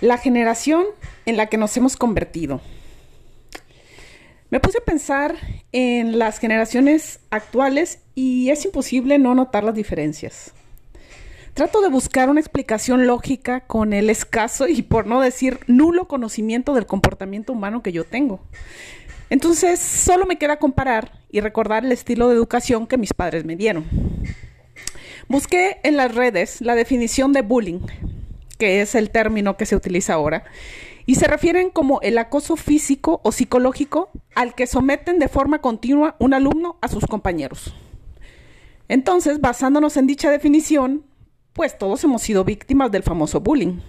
La generación en la que nos hemos convertido. Me puse a pensar en las generaciones actuales y es imposible no notar las diferencias. Trato de buscar una explicación lógica con el escaso y por no decir nulo conocimiento del comportamiento humano que yo tengo. Entonces, solo me queda comparar y recordar el estilo de educación que mis padres me dieron. Busqué en las redes la definición de bullying que es el término que se utiliza ahora, y se refieren como el acoso físico o psicológico al que someten de forma continua un alumno a sus compañeros. Entonces, basándonos en dicha definición, pues todos hemos sido víctimas del famoso bullying.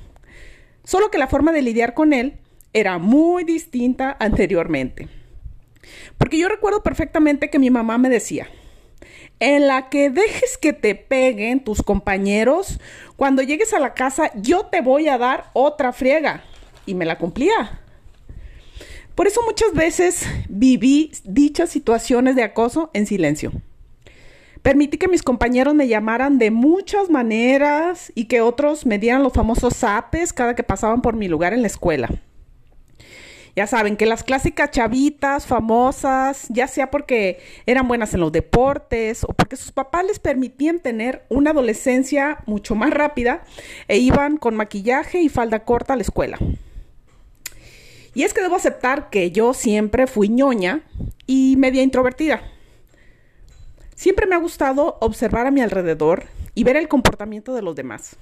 Solo que la forma de lidiar con él era muy distinta anteriormente. Porque yo recuerdo perfectamente que mi mamá me decía, en la que dejes que te peguen tus compañeros, cuando llegues a la casa yo te voy a dar otra friega. Y me la cumplía. Por eso muchas veces viví dichas situaciones de acoso en silencio. Permití que mis compañeros me llamaran de muchas maneras y que otros me dieran los famosos zapes cada que pasaban por mi lugar en la escuela. Ya saben que las clásicas chavitas famosas, ya sea porque eran buenas en los deportes o porque sus papás les permitían tener una adolescencia mucho más rápida e iban con maquillaje y falda corta a la escuela. Y es que debo aceptar que yo siempre fui ñoña y media introvertida. Siempre me ha gustado observar a mi alrededor y ver el comportamiento de los demás.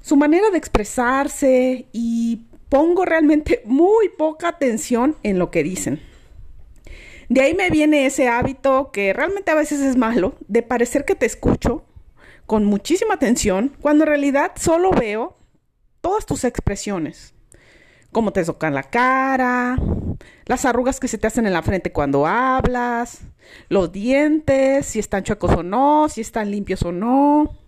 Su manera de expresarse y pongo realmente muy poca atención en lo que dicen. De ahí me viene ese hábito que realmente a veces es malo, de parecer que te escucho con muchísima atención, cuando en realidad solo veo todas tus expresiones. Cómo te tocan la cara, las arrugas que se te hacen en la frente cuando hablas, los dientes, si están chuecos o no, si están limpios o no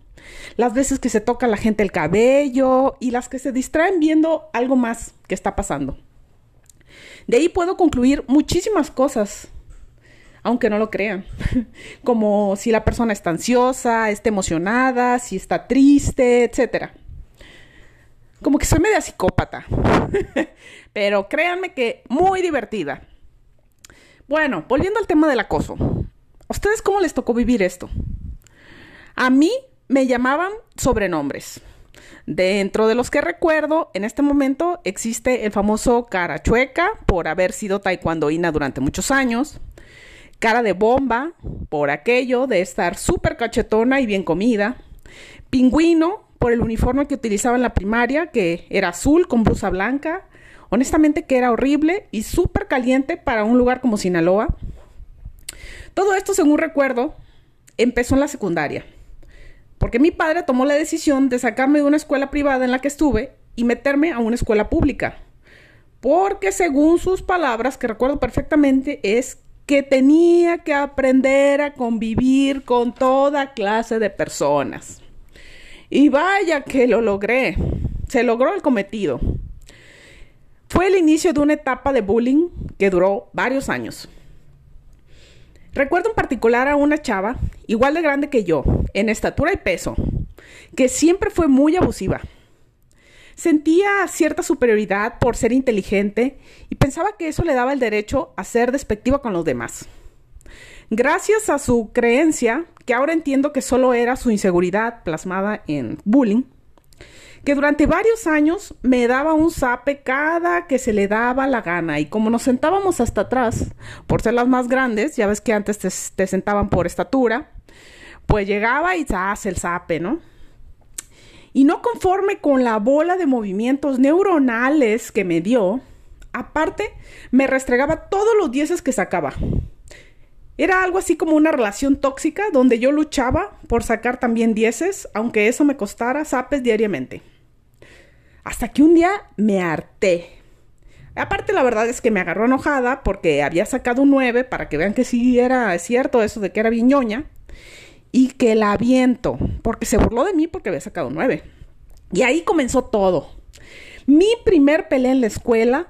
las veces que se toca a la gente el cabello y las que se distraen viendo algo más que está pasando. De ahí puedo concluir muchísimas cosas, aunque no lo crean, como si la persona está ansiosa, está emocionada, si está triste, etc. Como que soy media psicópata, pero créanme que muy divertida. Bueno, volviendo al tema del acoso. ¿A ustedes cómo les tocó vivir esto? A mí me llamaban sobrenombres. Dentro de los que recuerdo, en este momento existe el famoso cara chueca por haber sido taekwondoína durante muchos años, cara de bomba por aquello de estar súper cachetona y bien comida, pingüino por el uniforme que utilizaba en la primaria, que era azul con blusa blanca, honestamente que era horrible y súper caliente para un lugar como Sinaloa. Todo esto, según recuerdo, empezó en la secundaria porque mi padre tomó la decisión de sacarme de una escuela privada en la que estuve y meterme a una escuela pública. Porque según sus palabras, que recuerdo perfectamente, es que tenía que aprender a convivir con toda clase de personas. Y vaya que lo logré. Se logró el cometido. Fue el inicio de una etapa de bullying que duró varios años. Recuerdo en particular a una chava, igual de grande que yo, en estatura y peso, que siempre fue muy abusiva. Sentía cierta superioridad por ser inteligente y pensaba que eso le daba el derecho a ser despectiva con los demás. Gracias a su creencia, que ahora entiendo que solo era su inseguridad plasmada en bullying, que durante varios años me daba un zape cada que se le daba la gana y como nos sentábamos hasta atrás, por ser las más grandes, ya ves que antes te, sentaban por estatura, pues llegaba y hace el zape, ¿no? Y no conforme con la bola de movimientos neuronales que me dio, aparte me restregaba todos los dieces que sacaba. Era algo así como una relación tóxica donde yo luchaba por sacar también dieces, aunque eso me costara zapes diariamente. Hasta que un día me harté. Aparte, la verdad es que me agarró enojada porque había sacado un 9 para que vean que sí era cierto eso de que era viñoña. Y que la aviento, porque se burló de mí porque había sacado un 9. Y ahí comenzó todo. Mi primer pelea en la escuela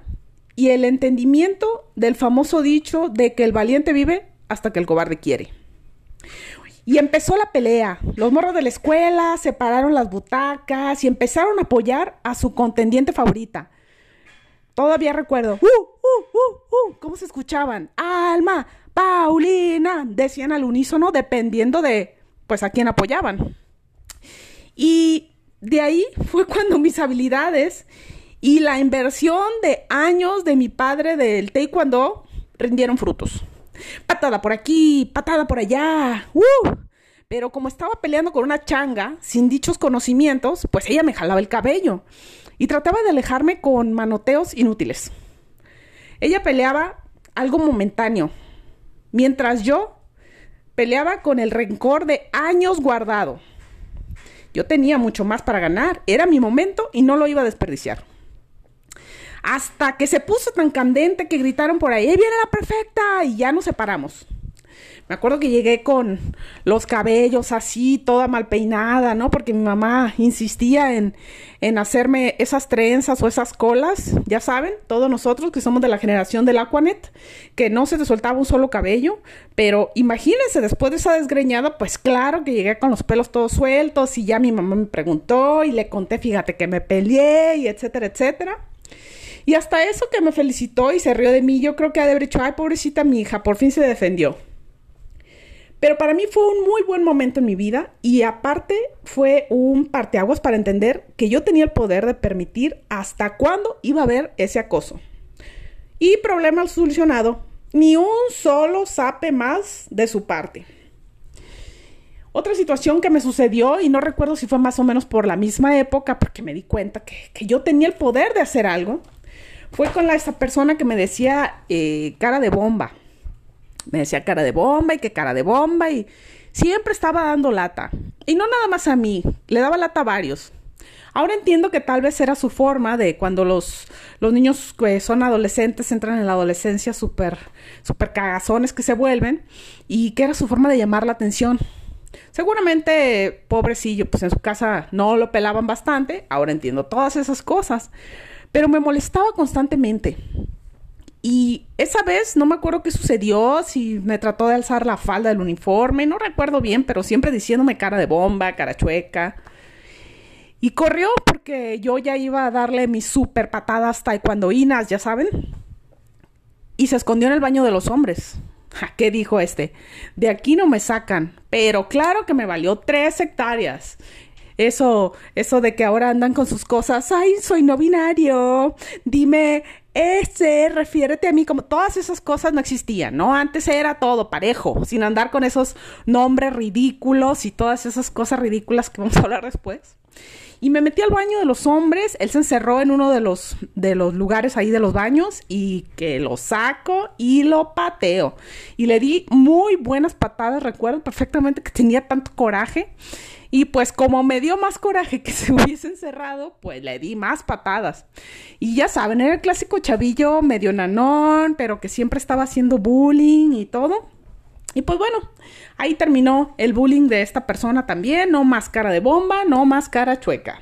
y el entendimiento del famoso dicho de que el valiente vive hasta que el cobarde quiere. Y empezó la pelea. Los morros de la escuela separaron las butacas y empezaron a apoyar a su contendiente favorita. Todavía recuerdo, ¡uh, uh, uh, uh! ¿Cómo se escuchaban? Alma, Paulina, decían al unísono dependiendo de, pues, a quién apoyaban. Y de ahí fue cuando mis habilidades y la inversión de años de mi padre del taekwondo rindieron frutos. Patada por aquí, patada por allá. ¡Uh! Pero como estaba peleando con una changa, sin dichos conocimientos, pues ella me jalaba el cabello y trataba de alejarme con manoteos inútiles. Ella peleaba algo momentáneo, mientras yo peleaba con el rencor de años guardado. Yo tenía mucho más para ganar, era mi momento y no lo iba a desperdiciar. Hasta que se puso tan candente que gritaron por ahí, viene la perfecta! Y ya nos separamos. Me acuerdo que llegué con los cabellos así, toda mal peinada, ¿no? Porque mi mamá insistía en, en hacerme esas trenzas o esas colas, ya saben, todos nosotros que somos de la generación del Aquanet, que no se te soltaba un solo cabello, pero imagínense, después de esa desgreñada, pues claro que llegué con los pelos todos sueltos y ya mi mamá me preguntó y le conté, fíjate que me peleé y etcétera, etcétera. Y hasta eso que me felicitó y se rió de mí, yo creo que ha de haber dicho, ay, pobrecita mi hija, por fin se defendió. Pero para mí fue un muy buen momento en mi vida y aparte fue un parteaguas para entender que yo tenía el poder de permitir hasta cuándo iba a haber ese acoso. Y problema solucionado, ni un solo sape más de su parte. Otra situación que me sucedió, y no recuerdo si fue más o menos por la misma época, porque me di cuenta que, que yo tenía el poder de hacer algo, fue con la, esa persona que me decía eh, cara de bomba. Me decía cara de bomba y que cara de bomba y siempre estaba dando lata. Y no nada más a mí, le daba lata a varios. Ahora entiendo que tal vez era su forma de cuando los, los niños que son adolescentes entran en la adolescencia súper super cagazones que se vuelven y que era su forma de llamar la atención. Seguramente, pobrecillo, pues en su casa no lo pelaban bastante. Ahora entiendo todas esas cosas pero me molestaba constantemente. Y esa vez no me acuerdo qué sucedió, si me trató de alzar la falda del uniforme, no recuerdo bien, pero siempre diciéndome cara de bomba, cara chueca. Y corrió porque yo ya iba a darle mis super patadas taekwondoinas, ya saben. Y se escondió en el baño de los hombres. ¿Qué dijo este? De aquí no me sacan. Pero claro que me valió tres hectáreas. Eso, eso de que ahora andan con sus cosas, ay, soy no binario, dime ese, refiérete a mí, como todas esas cosas no existían, ¿no? Antes era todo parejo, sin andar con esos nombres ridículos y todas esas cosas ridículas que vamos a hablar después. Y me metí al baño de los hombres, él se encerró en uno de los, de los lugares ahí de los baños y que lo saco y lo pateo. Y le di muy buenas patadas, recuerdo perfectamente que tenía tanto coraje y pues como me dio más coraje que se hubiese encerrado, pues le di más patadas. Y ya saben, era el clásico chavillo medio nanón, pero que siempre estaba haciendo bullying y todo. Y pues bueno, ahí terminó el bullying de esta persona también. No más cara de bomba, no más cara chueca.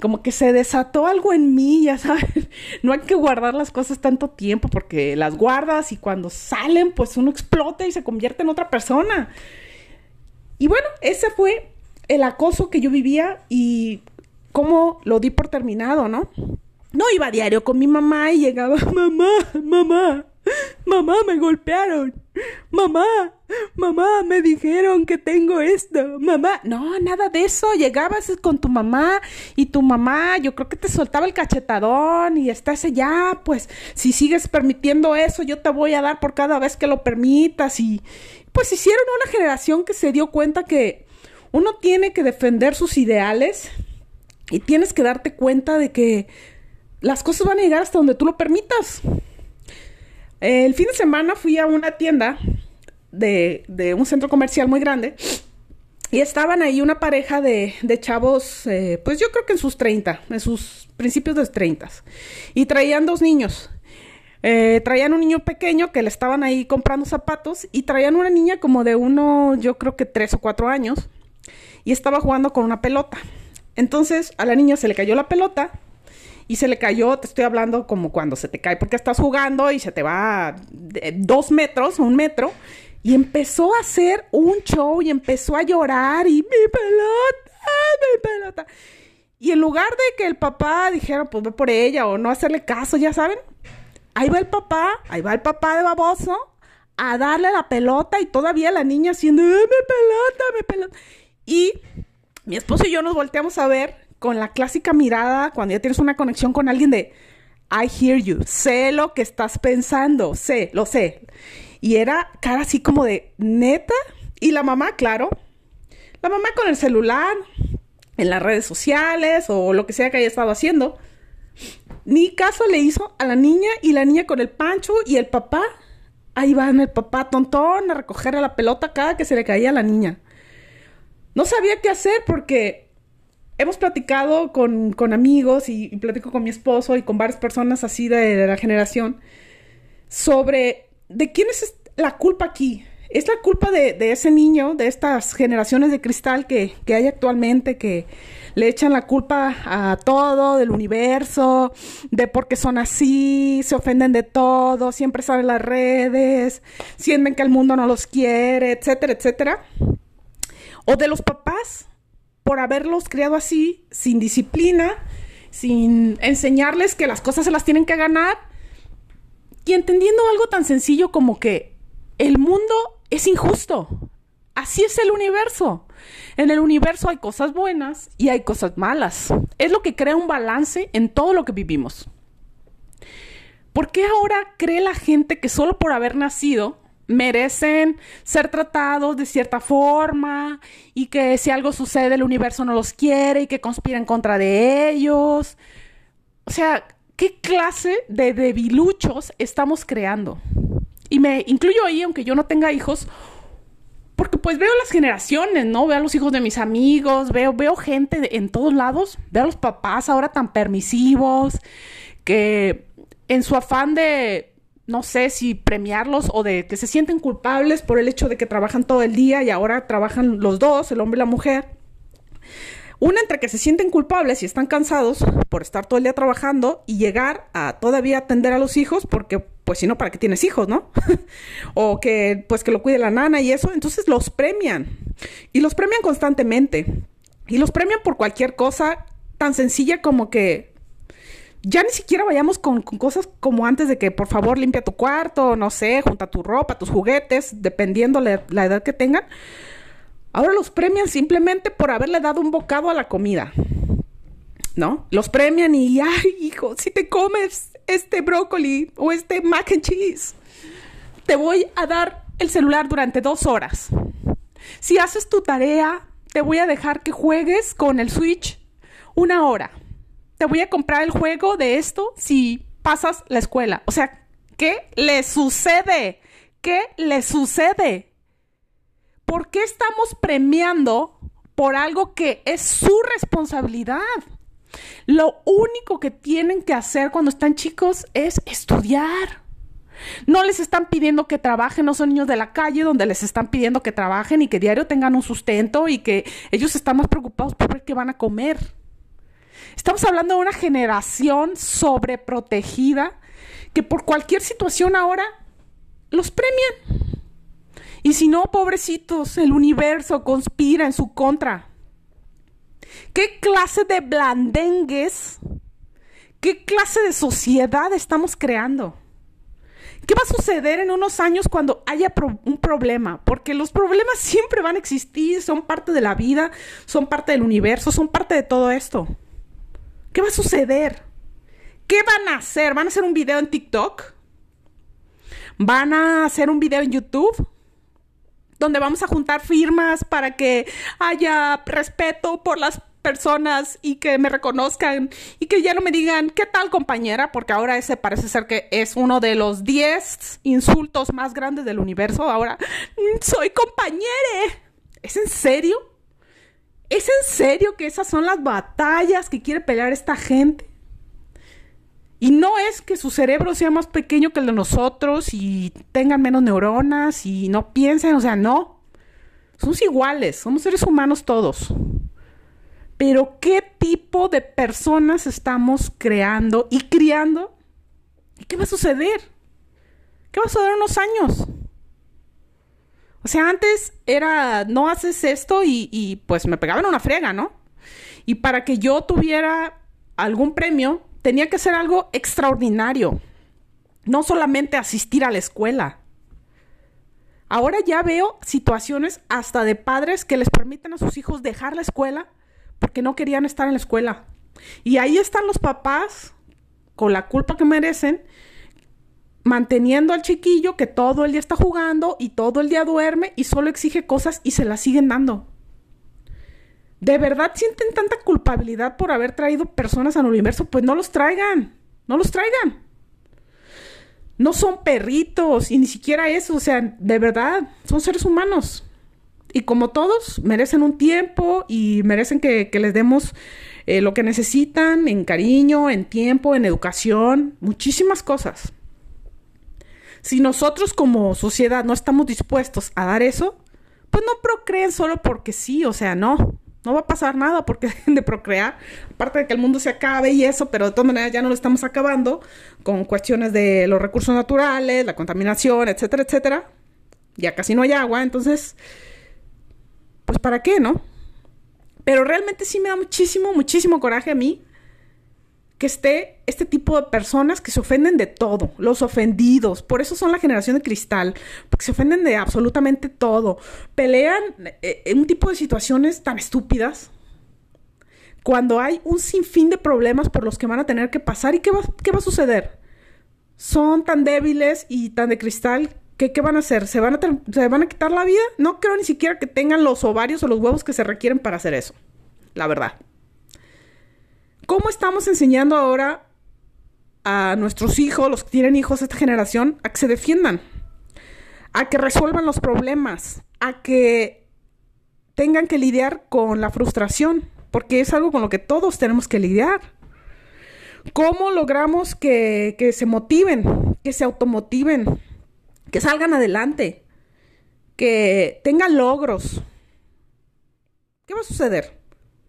Como que se desató algo en mí, ya saben. No hay que guardar las cosas tanto tiempo porque las guardas y cuando salen, pues uno explota y se convierte en otra persona. Y bueno, ese fue el acoso que yo vivía y cómo lo di por terminado, ¿no? No iba a diario con mi mamá y llegaba, mamá, mamá, mamá, me golpearon, mamá, mamá, me dijeron que tengo esto, mamá. No, nada de eso. Llegabas con tu mamá y tu mamá, yo creo que te soltaba el cachetadón y estás ya, pues, si sigues permitiendo eso, yo te voy a dar por cada vez que lo permitas. Y pues hicieron una generación que se dio cuenta que uno tiene que defender sus ideales y tienes que darte cuenta de que las cosas van a llegar hasta donde tú lo permitas. El fin de semana fui a una tienda de, un centro comercial muy grande y estaban ahí una pareja de, chavos, eh, pues yo creo que en sus 30, en sus principios de 30. Y traían dos niños. Eh, traían un niño pequeño que le estaban ahí comprando zapatos y traían una niña como de uno, yo creo que tres o cuatro años y estaba jugando con una pelota. Entonces a la niña se le cayó la pelota y se le cayó, te estoy hablando como cuando se te cae, porque estás jugando y se te va dos metros, un metro, Y empezó a hacer un show y empezó a llorar y mi pelota, mi pelota. Y en lugar de que el papá dijera, pues ve por ella o no hacerle caso, ya saben, ahí va el papá, ahí va el papá de baboso a darle la pelota y todavía la niña haciendo, mi pelota, mi pelota. Y mi esposo y yo nos volteamos a ver con la clásica mirada cuando ya tienes una conexión con alguien de, I hear you, sé lo que estás pensando, sé, lo sé. Y era cara así como de, neta. Y la mamá, claro, la mamá con el celular, en las redes sociales o lo que sea que haya estado haciendo. Ni caso le hizo a la niña y la niña con el pancho y el papá. Ahí va el papá tontón a recoger la pelota cada que se le caía a la niña. No sabía qué hacer porque hemos platicado con, amigos y, platico con mi esposo y con varias personas así de, la generación sobre de quién es la culpa aquí. Es la culpa de, ese niño, de estas generaciones de cristal que, que hay actualmente, que le echan la culpa a todo, del universo, de por qué son así, se ofenden de todo, siempre salen las redes, sienten que el mundo no los quiere, etcétera, etcétera. O de los papás, por haberlos criado así, sin disciplina, sin enseñarles que las cosas se las tienen que ganar, y entendiendo algo tan sencillo como que el mundo es injusto. Así es el universo. En el universo hay cosas buenas y hay cosas malas. Es lo que crea un balance en todo lo que vivimos. ¿Por qué ahora cree la gente que solo por haber nacido merecen ser tratados de cierta forma y que si algo sucede el universo no los quiere y que conspira en contra de ellos? O sea, ¿qué clase de debiluchos estamos creando? Y me incluyo ahí, aunque yo no tenga hijos, porque pues veo las generaciones, ¿no? Veo a los hijos de mis amigos, veo, veo gente en todos lados, veo a los papás ahora tan permisivos, que en su afán de, no sé si premiarlos o de que se sienten culpables por el hecho de que trabajan todo el día y ahora trabajan los dos, el hombre y la mujer, una entre que se sienten culpables y están cansados por estar todo el día trabajando y llegar a todavía atender a los hijos porque pues si no, ¿para qué tienes hijos, no? o que pues que lo cuide la nana y eso, entonces los premian. Y los premian constantemente. Y los premian por cualquier cosa tan sencilla como que ya ni siquiera vayamos con, cosas como antes de que por favor limpia tu cuarto, no sé, junta tu ropa, tus juguetes, dependiendo la edad que tengan. Ahora los premian simplemente por haberle dado un bocado a la comida. ¿No? Los premian y, ay, hijo, si te comes este brócoli o este mac and cheese, te voy a dar el celular durante dos horas. Si haces tu tarea, te voy a dejar que juegues con el Switch una hora. Te voy a comprar el juego de esto si pasas la escuela. O sea, ¿qué le sucede? ¿Qué le sucede? ¿por qué estamos premiando por algo que es su responsabilidad? Lo único que tienen que hacer cuando están chicos es estudiar. No les están pidiendo que trabajen, no son niños de la calle donde les están pidiendo que trabajen y que diario tengan un sustento y que ellos están más preocupados por ver qué van a comer. Estamos hablando de una generación sobreprotegida que por cualquier situación ahora los premian. Y si no, pobrecitos, el universo conspira en su contra. ¿Qué clase de blandengues, qué clase de sociedad estamos creando? ¿Qué va a suceder en unos años cuando haya un problema? Porque los problemas siempre van a existir, son parte de la vida, son parte del universo, son parte de todo esto. ¿Qué va a suceder? ¿Qué van a hacer? ¿Van a hacer un video en TikTok? ¿Van a hacer un video en YouTube? donde vamos a juntar firmas para que haya respeto por las personas y que me reconozcan y que ya no me digan, ¿qué tal compañera? Porque ahora ese parece ser que es uno de los 10 insultos más grandes del universo. Ahora, mm, soy compañere. ¿Es en serio? ¿Es en serio que esas son las batallas que quiere pelear esta gente? Y no es que su cerebro sea más pequeño que el de nosotros y tengan menos neuronas y no piensen, o sea, no. Somos iguales, somos seres humanos todos. Pero ¿qué tipo de personas estamos creando y criando? ¿Y qué va a suceder? ¿Qué va a suceder en unos años? O sea, antes era, no haces esto y, pues me pegaban una frega, ¿no? Y para que yo tuviera algún premio, tenía que ser algo extraordinario. No solamente asistir a la escuela. Ahora ya veo situaciones hasta de padres que les permiten a sus hijos dejar la escuela porque no querían estar en la escuela. Y ahí están los papás con la culpa que merecen, manteniendo al chiquillo que todo el día está jugando y todo el día duerme y solo exige cosas y se las siguen dando. ¿De verdad sienten tanta culpabilidad por haber traído personas al universo? Pues no los traigan, no los traigan. No son perritos y ni siquiera eso, o sea, de verdad, son seres humanos. Y como todos, merecen un tiempo y merecen que, les demos eh, lo que necesitan en cariño, en tiempo, en educación, muchísimas cosas. Si nosotros como sociedad no estamos dispuestos a dar eso, pues no procreen solo porque sí, o sea, no. No va a pasar nada porque dejen de procrear. Aparte de que el mundo se acabe y eso, pero de todas maneras ya no lo estamos acabando con cuestiones de los recursos naturales, la contaminación, etcétera, etcétera. Ya casi no hay agua, entonces, pues ¿para qué, no? Pero realmente sí me da muchísimo, muchísimo coraje a mí que esté este tipo de personas que se ofenden de todo, los ofendidos, por eso son la generación de cristal, porque se ofenden de absolutamente todo, pelean eh, en un tipo de situaciones tan estúpidas, cuando hay un sinfín de problemas por los que van a tener que pasar y qué va, qué va a suceder. Son tan débiles y tan de cristal que qué van a hacer, ¿Se van a, ¿se van a quitar la vida? No creo ni siquiera que tengan los ovarios o los huevos que se requieren para hacer eso, la verdad. ¿Cómo estamos enseñando ahora a nuestros hijos, los que tienen hijos de esta generación, a que se defiendan? A que resuelvan los problemas, a que tengan que lidiar con la frustración, porque es algo con lo que todos tenemos que lidiar. ¿Cómo logramos que, que se motiven, que se automotiven, que salgan adelante, que tengan logros? ¿Qué va a suceder?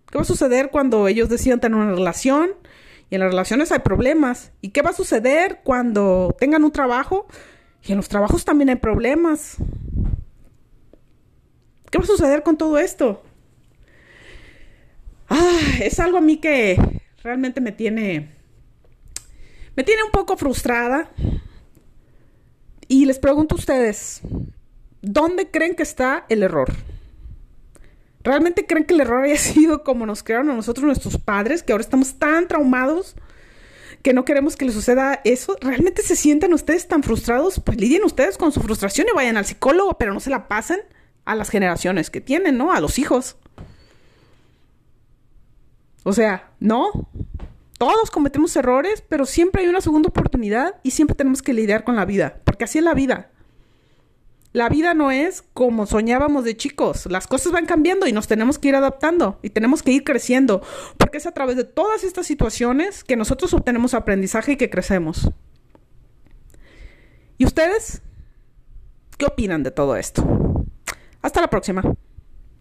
¿Qué va a suceder cuando ellos decidan tener una relación? Y en las relaciones hay problemas. ¿Y qué va a suceder cuando tengan un trabajo? Y en los trabajos también hay problemas. ¿Qué va a suceder con todo esto? Ah, es algo a mí que realmente me tiene. Me tiene un poco frustrada. Y les pregunto a ustedes: ¿dónde creen que está el error? ¿Realmente creen que el error haya sido como nos crearon a nosotros nuestros padres, que ahora estamos tan traumados que no queremos que les suceda eso? ¿Realmente se sienten ustedes tan frustrados? Pues lidien ustedes con su frustración y vayan al psicólogo, pero no se la pasen a las generaciones que tienen, ¿no? A los hijos. O sea, no. Todos cometemos errores, pero siempre hay una segunda oportunidad y siempre tenemos que lidiar con la vida, porque así es la vida. La vida no es como soñábamos de chicos. Las cosas van cambiando y nos tenemos que ir adaptando y tenemos que ir creciendo, porque es a través de todas estas situaciones que nosotros obtenemos aprendizaje y que crecemos. ¿Y ustedes? ¿Qué opinan de todo esto? Hasta la próxima.